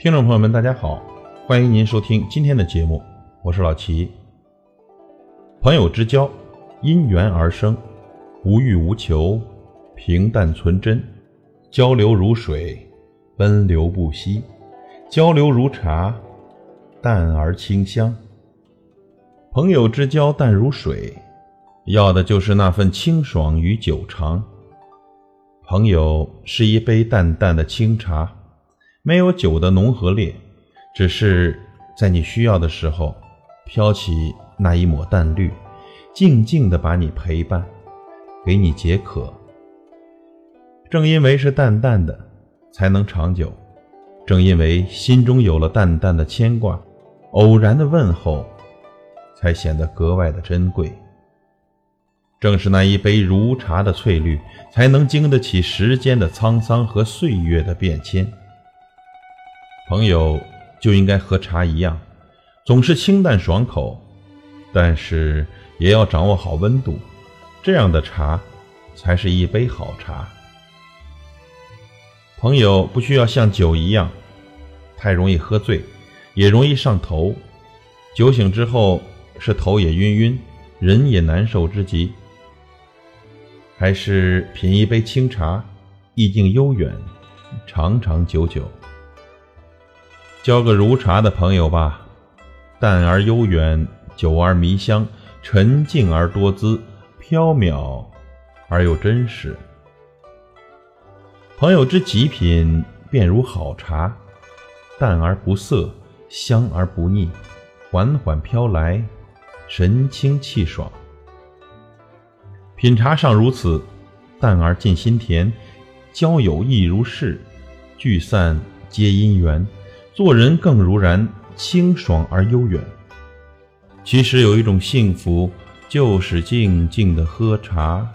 听众朋友们，大家好，欢迎您收听今天的节目，我是老齐。朋友之交，因缘而生，无欲无求，平淡纯真，交流如水，奔流不息；交流如茶，淡而清香。朋友之交淡如水，要的就是那份清爽与久长。朋友是一杯淡淡的清茶。没有酒的浓和烈，只是在你需要的时候，飘起那一抹淡绿，静静的把你陪伴，给你解渴。正因为是淡淡的，才能长久；正因为心中有了淡淡的牵挂，偶然的问候，才显得格外的珍贵。正是那一杯如茶的翠绿，才能经得起时间的沧桑和岁月的变迁。朋友就应该和茶一样，总是清淡爽口，但是也要掌握好温度，这样的茶才是一杯好茶。朋友不需要像酒一样，太容易喝醉，也容易上头，酒醒之后是头也晕晕，人也难受之极。还是品一杯清茶，意境悠远，长长久久。交个如茶的朋友吧，淡而悠远，久而弥香，沉静而多姿，飘渺而又真实。朋友之极品，便如好茶，淡而不涩，香而不腻，缓缓飘来，神清气爽。品茶尚如此，淡而尽心田，交友亦如是，聚散皆因缘。做人更如然，清爽而悠远。其实有一种幸福，就是静静的喝茶。